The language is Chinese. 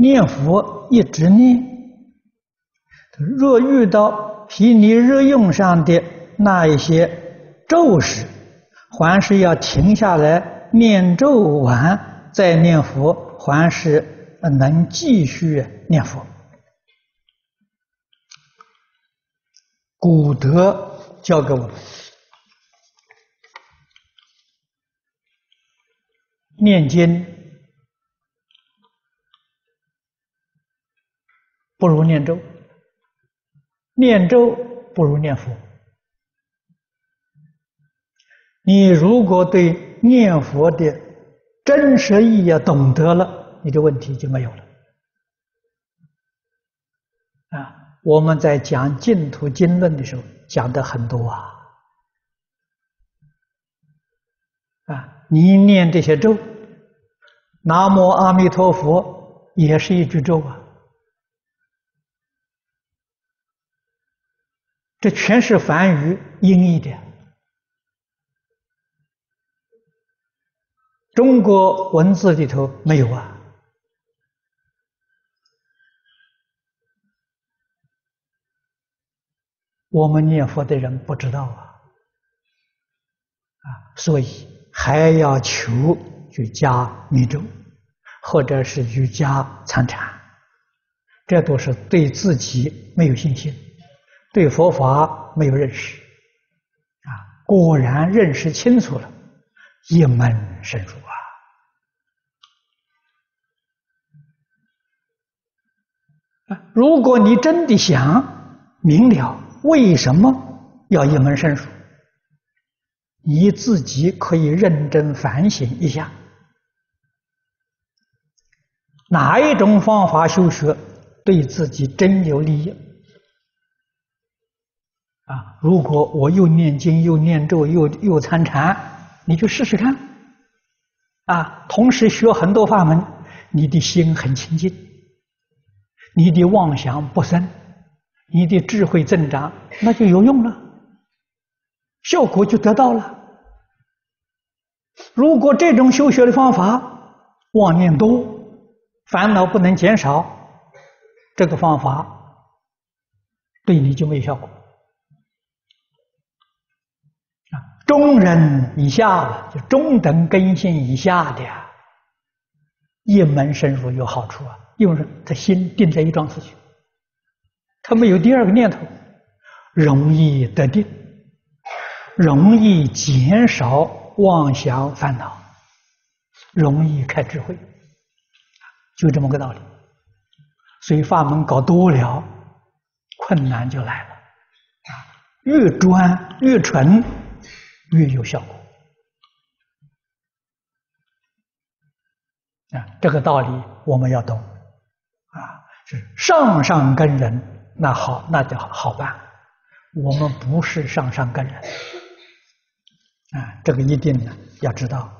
念佛一直念，若遇到比你日用上的那一些咒时，还是要停下来念咒完再念佛，还是能继续念佛。古德教给我们，念经。不如念咒，念咒不如念佛。你如果对念佛的真实意义懂得了，你的问题就没有了。啊，我们在讲净土经论的时候讲的很多啊，啊，你念这些咒，南无阿弥陀佛也是一句咒啊。这全是梵语音译的，中国文字里头没有啊。我们念佛的人不知道啊，啊，所以还要求去加密咒，或者是去加参禅，这都是对自己没有信心。对佛法没有认识，啊，果然认识清楚了，一门深入啊！如果你真的想明了为什么要一门深入，你自己可以认真反省一下，哪一种方法修学对自己真有利益？啊！如果我又念经又念咒又又参禅，你就试试看。啊，同时学很多法门，你的心很清净，你的妄想不生，你的智慧增长，那就有用了，效果就得到了。如果这种修学的方法妄念多，烦恼不能减少，这个方法对你就没效果。中人以下了，就中等根性以下的，一门深入有好处啊，因为他心定在一桩事情，他没有第二个念头，容易得定，容易减少妄想烦恼，容易开智慧，就这么个道理。所以法门搞多了，困难就来了啊，越专越纯。越有效果啊！这个道理我们要懂啊！是上上根人，那好，那就好办。我们不是上上根人啊！这个一定呢要知道。